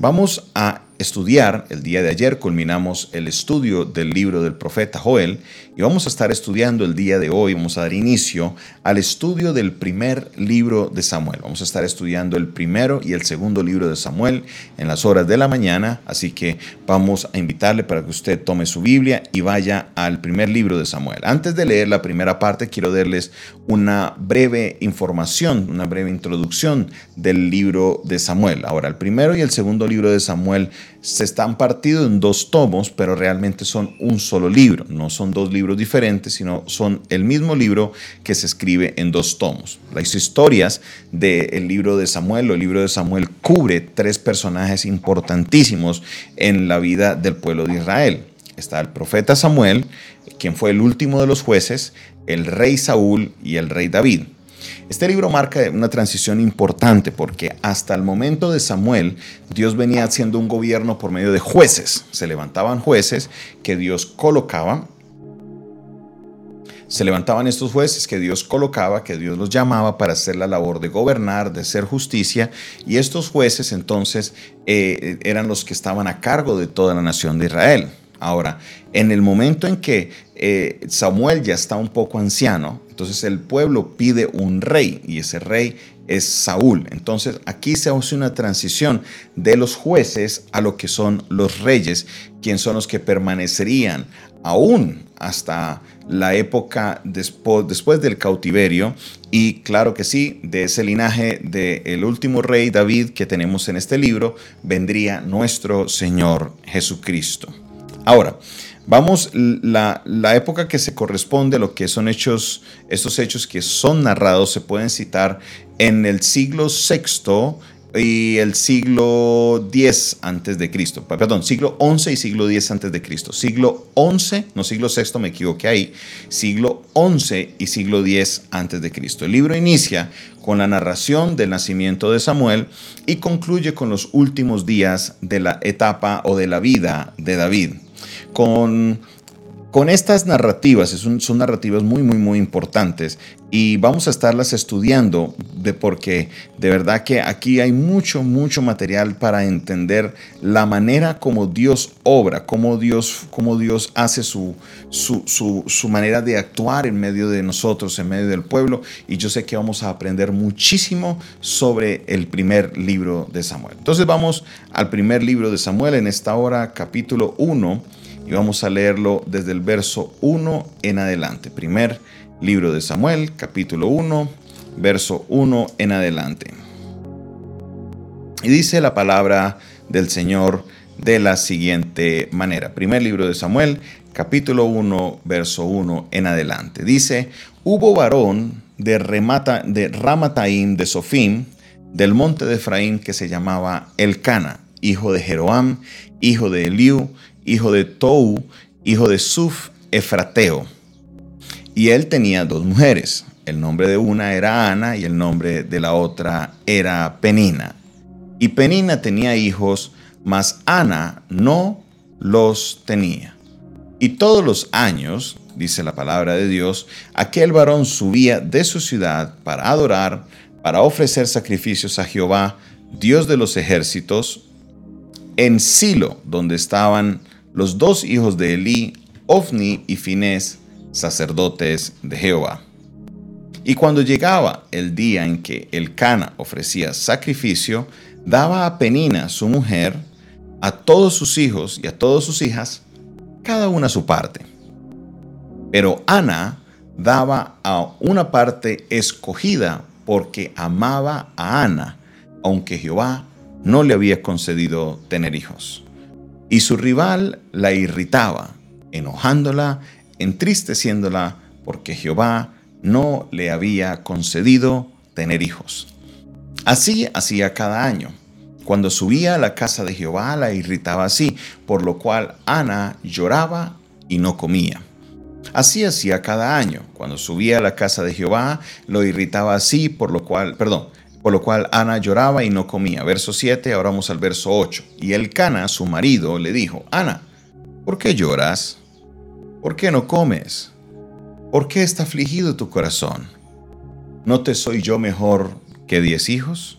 Vamos a estudiar, el día de ayer culminamos el estudio del libro del profeta Joel y vamos a estar estudiando el día de hoy, vamos a dar inicio al estudio del primer libro de Samuel. Vamos a estar estudiando el primero y el segundo libro de Samuel en las horas de la mañana, así que vamos a invitarle para que usted tome su Biblia y vaya al primer libro de Samuel. Antes de leer la primera parte, quiero darles una breve información, una breve introducción del libro de Samuel. Ahora, el primero y el segundo libro de Samuel se están partidos en dos tomos, pero realmente son un solo libro. No son dos libros diferentes, sino son el mismo libro que se escribe en dos tomos. Las historias del libro de Samuel o el libro de Samuel cubre tres personajes importantísimos en la vida del pueblo de Israel. Está el profeta Samuel, quien fue el último de los jueces, el rey Saúl y el rey David. Este libro marca una transición importante porque hasta el momento de Samuel, Dios venía haciendo un gobierno por medio de jueces. Se levantaban jueces que Dios colocaba. Se levantaban estos jueces que Dios colocaba, que Dios los llamaba para hacer la labor de gobernar, de hacer justicia. Y estos jueces entonces eh, eran los que estaban a cargo de toda la nación de Israel. Ahora, en el momento en que eh, Samuel ya está un poco anciano, entonces el pueblo pide un rey y ese rey es Saúl. Entonces aquí se hace una transición de los jueces a lo que son los reyes, quienes son los que permanecerían aún hasta la época después, después del cautiverio y claro que sí, de ese linaje del último rey David que tenemos en este libro, vendría nuestro Señor Jesucristo. Ahora, vamos, la, la, época que se corresponde a lo que son hechos, estos hechos que son narrados se pueden citar en el siglo VI y el siglo X antes de Cristo. Perdón, siglo XI y siglo X antes de Cristo. Siglo XI, no siglo VI, me equivoqué ahí. Siglo XI y siglo X antes de Cristo. El libro inicia con la narración del nacimiento de Samuel y concluye con los últimos días de la etapa o de la vida de David con, con estas narrativas, son, son, narrativas muy, muy, muy importantes y vamos a estarlas estudiando de porque de verdad que aquí hay mucho, mucho material para entender la manera como Dios obra, cómo Dios, cómo Dios hace su, su, su, su manera de actuar en medio de nosotros, en medio del pueblo y yo sé que vamos a aprender muchísimo sobre el primer libro de Samuel. Entonces vamos al primer libro de Samuel en esta hora, capítulo 1 y vamos a leerlo desde el verso 1 en adelante. Primer libro de Samuel, capítulo 1, verso 1 en adelante. Y dice la palabra del Señor de la siguiente manera. Primer libro de Samuel, capítulo 1, verso 1 en adelante. Dice, hubo varón de, Remata, de Ramataim de Sofim, del monte de Efraín, que se llamaba Elcana, hijo de Jeroam, hijo de Eliú, hijo de Tou, hijo de Suf, Efrateo. Y él tenía dos mujeres. El nombre de una era Ana y el nombre de la otra era Penina. Y Penina tenía hijos, mas Ana no los tenía. Y todos los años, dice la palabra de Dios, aquel varón subía de su ciudad para adorar, para ofrecer sacrificios a Jehová, Dios de los ejércitos, en Silo, donde estaban los dos hijos de Elí, Ofni y Finés, sacerdotes de Jehová. Y cuando llegaba el día en que el Cana ofrecía sacrificio, daba a Penina, su mujer, a todos sus hijos y a todas sus hijas, cada una su parte. Pero Ana daba a una parte escogida porque amaba a Ana, aunque Jehová no le había concedido tener hijos. Y su rival la irritaba, enojándola, entristeciéndola, porque Jehová no le había concedido tener hijos. Así hacía cada año. Cuando subía a la casa de Jehová la irritaba así, por lo cual Ana lloraba y no comía. Así hacía cada año. Cuando subía a la casa de Jehová lo irritaba así, por lo cual, perdón, por lo cual Ana lloraba y no comía. Verso 7, ahora vamos al verso 8. Y el Cana, su marido, le dijo, Ana, ¿por qué lloras? ¿Por qué no comes? ¿Por qué está afligido tu corazón? ¿No te soy yo mejor que diez hijos?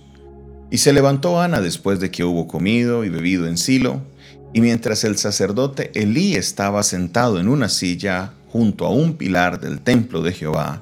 Y se levantó Ana después de que hubo comido y bebido en Silo, y mientras el sacerdote Elí estaba sentado en una silla junto a un pilar del templo de Jehová,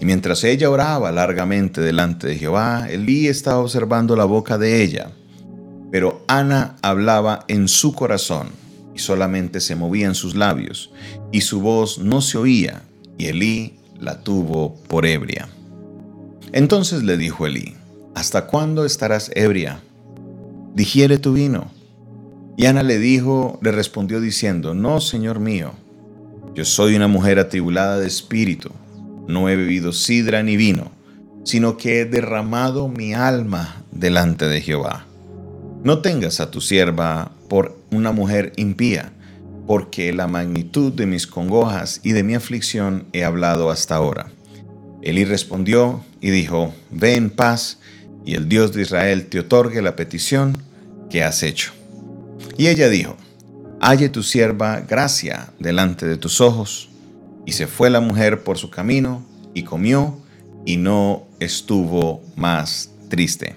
Y mientras ella oraba largamente delante de Jehová, Elí estaba observando la boca de ella. Pero Ana hablaba en su corazón, y solamente se movían sus labios, y su voz no se oía, y Elí la tuvo por ebria. Entonces le dijo Elí, ¿hasta cuándo estarás ebria? Digiere tu vino. Y Ana le dijo, le respondió diciendo, No, Señor mío, yo soy una mujer atribulada de espíritu, no he bebido sidra ni vino, sino que he derramado mi alma delante de Jehová. No tengas a tu sierva por una mujer impía, porque la magnitud de mis congojas y de mi aflicción he hablado hasta ahora. Elí respondió y dijo, Ve en paz, y el Dios de Israel te otorgue la petición que has hecho. Y ella dijo, Halle tu sierva gracia delante de tus ojos. Y se fue la mujer por su camino, y comió, y no estuvo más triste.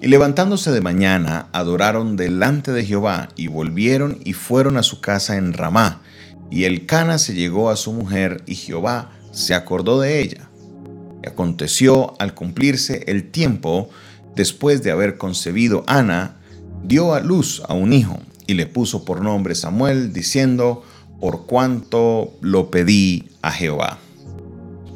Y levantándose de mañana, adoraron delante de Jehová, y volvieron y fueron a su casa en Ramá. Y el Cana se llegó a su mujer, y Jehová se acordó de ella. Aconteció al cumplirse el tiempo, después de haber concebido Ana, dio a luz a un hijo y le puso por nombre Samuel, diciendo, por cuanto lo pedí a Jehová.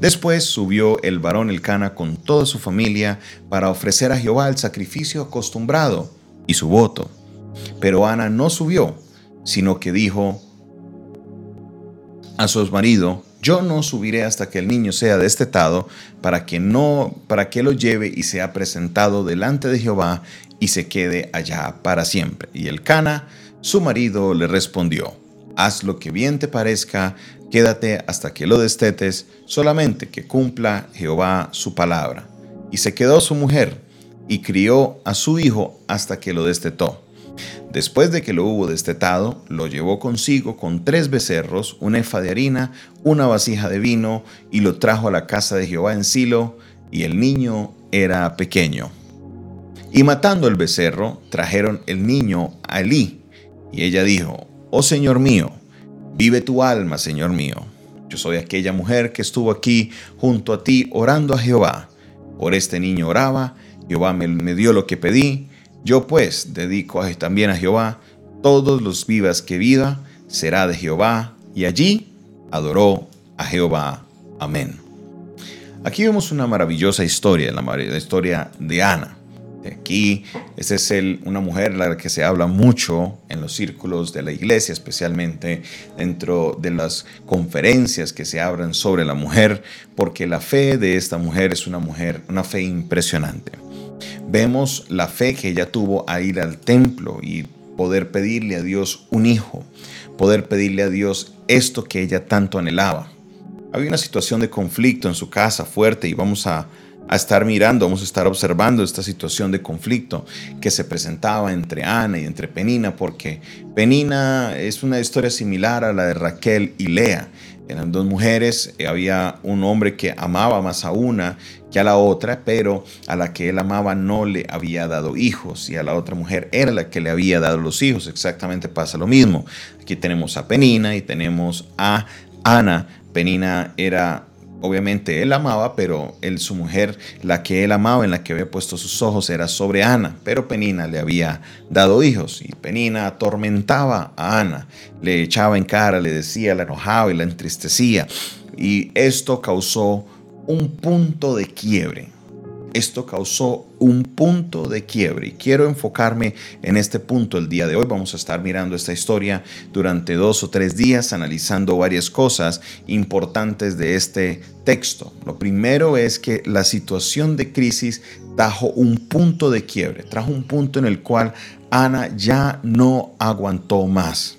Después subió el varón Elcana con toda su familia para ofrecer a Jehová el sacrificio acostumbrado y su voto. Pero Ana no subió, sino que dijo a su marido, yo no subiré hasta que el niño sea destetado, para que no, para que lo lleve y sea presentado delante de Jehová y se quede allá para siempre. Y el Cana, su marido, le respondió: Haz lo que bien te parezca, quédate hasta que lo destetes, solamente que cumpla Jehová su palabra. Y se quedó su mujer y crió a su hijo hasta que lo destetó. Después de que lo hubo destetado, lo llevó consigo con tres becerros, una efa de harina, una vasija de vino, y lo trajo a la casa de Jehová en Silo, y el niño era pequeño. Y matando el becerro, trajeron el niño a Elí, y ella dijo, Oh Señor mío, vive tu alma, Señor mío. Yo soy aquella mujer que estuvo aquí junto a ti orando a Jehová. Por este niño oraba, Jehová me, dio lo que pedí, yo pues dedico también a Jehová todos los vivas que viva, será de Jehová, y allí adoró a Jehová. Amén. Aquí vemos una maravillosa historia, la, historia de Ana. Aquí, esta es el, una mujer la que se habla mucho en los círculos de la iglesia, especialmente dentro de las conferencias que se abren sobre la mujer, porque la fe de esta mujer es una mujer, una fe impresionante vemos la fe que ella tuvo a ir al templo y poder pedirle a Dios un hijo, poder pedirle a Dios esto que ella tanto anhelaba. Había una situación de conflicto en su casa fuerte y vamos a, estar mirando, vamos a estar observando esta situación de conflicto que se presentaba entre Ana y entre Penina, porque Penina es una historia similar a la de Raquel y Lea. Eran dos mujeres, eh, había un hombre que amaba más a una que a la otra, pero a la que él amaba no le había dado hijos y a la otra mujer era la que le había dado los hijos. Exactamente pasa lo mismo. Aquí tenemos a Penina y tenemos a Ana. Penina era Obviamente él amaba, pero él, su mujer, la que él amaba, en la que había puesto sus ojos, era sobre Ana. Pero Penina le había dado hijos y Penina atormentaba a Ana, le echaba en cara, le decía, la enojaba y la entristecía. Y esto causó un punto de quiebre esto causó un punto de quiebre y quiero enfocarme en este punto el día de hoy. Vamos a estar mirando esta historia durante dos o tres días, analizando varias cosas importantes de este texto. Lo primero es que la situación de crisis trajo un punto de quiebre, trajo un punto en el cual Ana ya no aguantó más.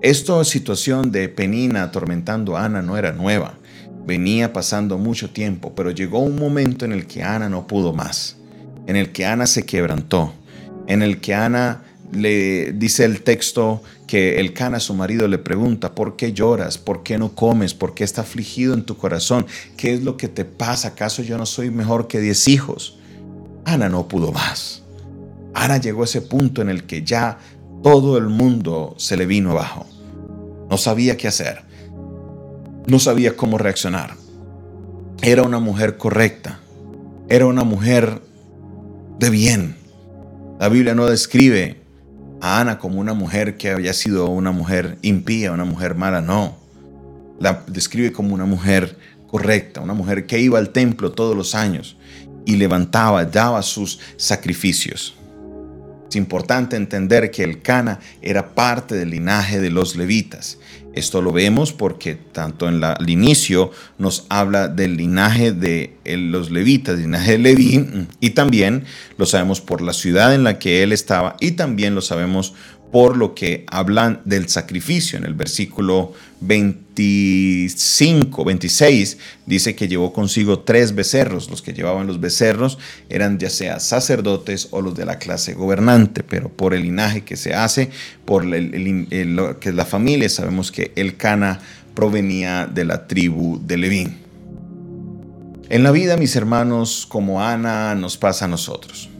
Esta situación de Penina atormentando a Ana no era nueva. Venía pasando mucho tiempo, pero llegó un momento en el que Ana no pudo más, en el que Ana se quebrantó, en el que Ana le dice el texto que el Cana, su marido, le pregunta, ¿por qué lloras? ¿Por qué no comes? ¿Por qué está afligido en tu corazón? ¿Qué es lo que te pasa? ¿Acaso yo no soy mejor que diez hijos? Ana no pudo más. Ana llegó a ese punto en el que ya todo el mundo se le vino abajo. No sabía qué hacer no sabía cómo reaccionar. Era una mujer correcta, era una mujer de bien. La Biblia no describe a Ana como una mujer que había sido una mujer impía, una mujer mala, no. La describe como una mujer correcta, una mujer que iba al templo todos los años y levantaba, daba sus sacrificios. Importante entender que el Cana era parte del linaje de los levitas. Esto lo vemos porque tanto en el inicio nos habla del linaje de los levitas, linaje de Leví, y también lo sabemos por la ciudad en la que él estaba, y también lo sabemos por lo que hablan del sacrificio. En el versículo 25, 26 dice que llevó consigo tres becerros. Los que llevaban los becerros eran ya sea sacerdotes o los de la clase gobernante, pero por el linaje que se hace, por lo que es la familia, sabemos que el Cana provenía de la tribu de Levín. En la vida, mis hermanos, como Ana, nos pasa a nosotros.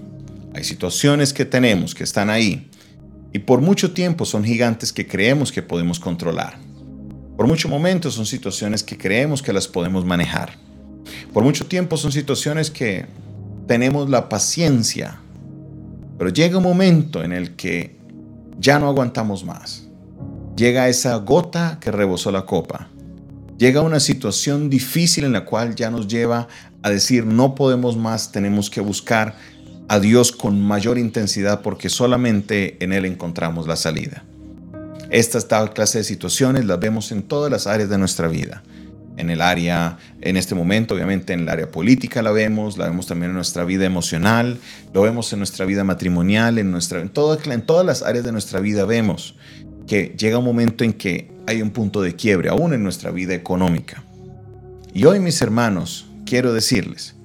Hay situaciones que tenemos que están ahí y por mucho tiempo son gigantes que creemos que podemos controlar. Por mucho momento son situaciones que creemos que las podemos manejar. Por mucho tiempo son situaciones que tenemos la paciencia. Pero llega un momento en el que ya no aguantamos más. Llega esa gota que rebosó la copa. Llega una situación difícil en la cual ya nos lleva a decir no podemos más, tenemos que buscar a Dios con mayor intensidad porque solamente en Él encontramos la salida. Estas tal clase de situaciones las vemos en todas las áreas de nuestra vida. En el área, en este momento, obviamente en el área política la vemos, la vemos también en nuestra vida emocional, lo vemos en nuestra vida matrimonial, en, nuestra, en, en todas las áreas de nuestra vida vemos que llega un momento en que hay un punto de quiebre, aún en nuestra vida económica. Y hoy, mis hermanos, quiero decirles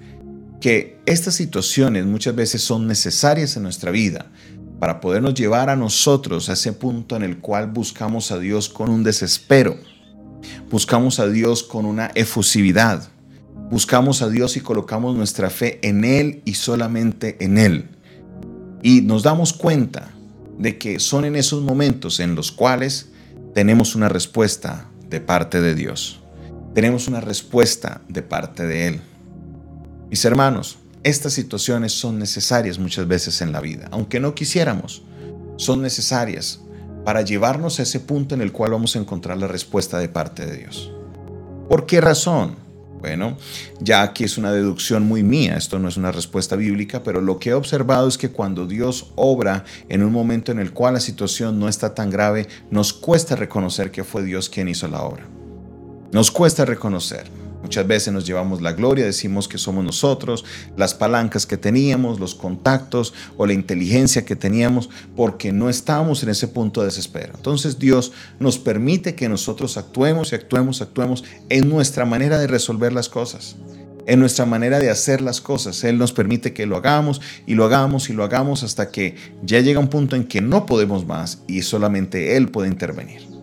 que estas situaciones muchas veces son necesarias en nuestra vida para podernos llevar a nosotros a ese punto en el cual buscamos a Dios con un desespero, buscamos a Dios con una efusividad, buscamos a Dios y colocamos nuestra fe en Él y solamente en Él. Y nos damos cuenta de que son en esos momentos en los cuales tenemos una respuesta de parte de Dios. Tenemos una respuesta de parte de Él. Mis hermanos, estas situaciones son necesarias muchas veces en la vida, aunque no quisiéramos, son necesarias para llevarnos a ese punto en el cual vamos a encontrar la respuesta de parte de Dios. ¿Por qué razón? Bueno, ya aquí es una deducción muy mía, esto no es una respuesta bíblica, pero lo que he observado es que cuando Dios obra en un momento en el cual la situación no está tan grave, nos cuesta reconocer que fue Dios quien hizo la obra. Nos cuesta reconocer. Muchas veces nos llevamos la gloria, decimos que somos nosotros, las palancas que teníamos, los contactos o la inteligencia que teníamos, porque no estábamos en ese punto de desespero. Entonces Dios nos permite que nosotros actuemos y actuemos, actuemos en nuestra manera de resolver las cosas, en nuestra manera de hacer las cosas. Él nos permite que lo hagamos y lo hagamos y lo hagamos hasta que ya llega un punto en que no podemos más y solamente Él puede intervenir.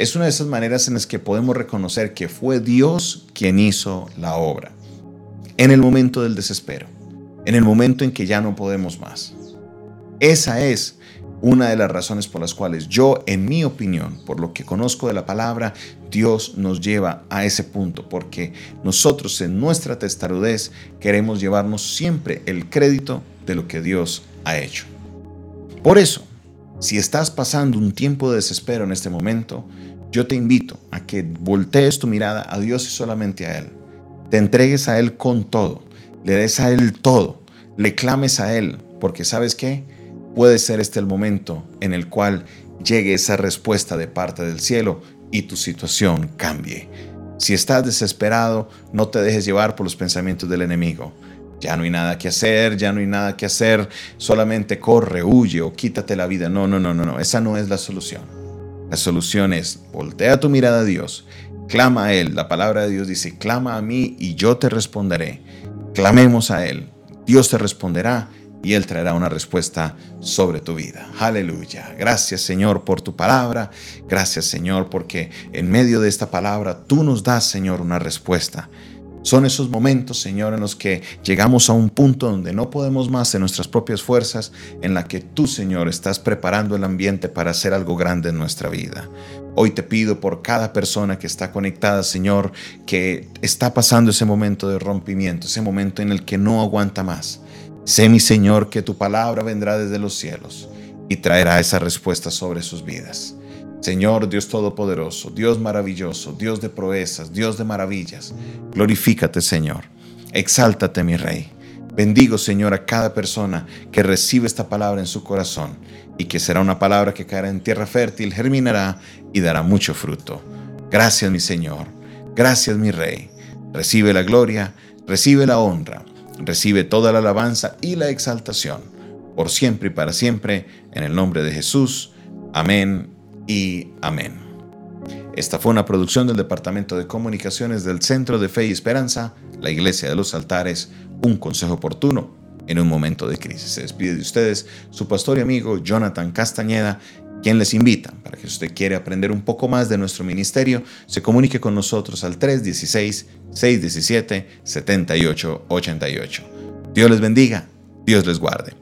Es una de esas maneras en las que podemos reconocer que fue Dios quien hizo la obra. En el momento del desespero, en el momento en que ya no podemos más. Esa es una de las razones por las cuales yo, en mi opinión, por lo que conozco de la palabra, Dios nos lleva a ese punto, porque nosotros en nuestra testarudez queremos llevarnos siempre el crédito de lo que Dios ha hecho. Por eso, si estás pasando un tiempo de desespero en este momento, yo te invito a que voltees tu mirada a Dios y solamente a Él. Te entregues a Él con todo. le des a Él todo, le clames a Él, porque sabes qué, puede ser este el momento en el cual llegue esa respuesta de parte del cielo y tu situación cambie. Si estás desesperado, no te dejes llevar por los pensamientos del enemigo. Ya no hay nada que hacer, ya no hay nada que hacer, solamente corre, huye o quítate la vida. No, no, no, no, no, esa no es la solución. La solución es voltea tu mirada a Dios, clama a Él. La palabra de Dios dice, clama a mí y yo te responderé. Clamemos a Él, Dios te responderá y Él traerá una respuesta sobre tu vida. Aleluya. Gracias Señor por tu palabra. Gracias Señor porque en medio de esta palabra tú nos das Señor una respuesta. Son esos momentos, Señor, en los que llegamos a un punto donde no podemos más en nuestras propias fuerzas, en la que tú, Señor, estás preparando el ambiente para hacer algo grande en nuestra vida. Hoy te pido por cada persona que está conectada, Señor, que está pasando ese momento de rompimiento, ese momento en el que no aguanta más. Sé, mi Señor, que tu palabra vendrá desde los cielos y traerá esa respuesta sobre sus vidas. Señor Dios Todopoderoso, Dios maravilloso, Dios de proezas, Dios de maravillas, glorifícate Señor, exáltate mi Rey. Bendigo Señor a cada persona que recibe esta palabra en su corazón y que será una palabra que caerá en tierra fértil, germinará y dará mucho fruto. Gracias mi Señor, gracias mi Rey. Recibe la gloria, recibe la honra, recibe toda la alabanza y la exaltación, por siempre y para siempre, en el nombre de Jesús. Amén y amén. Esta fue una producción del Departamento de Comunicaciones del Centro de Fe y Esperanza, la Iglesia de los Altares, un consejo oportuno en un momento de crisis. Se despide de ustedes su pastor y amigo Jonathan Castañeda, quien les invita, para que si usted quiere aprender un poco más de nuestro ministerio, se comunique con nosotros al 316-617-7888. Dios les bendiga, Dios les guarde.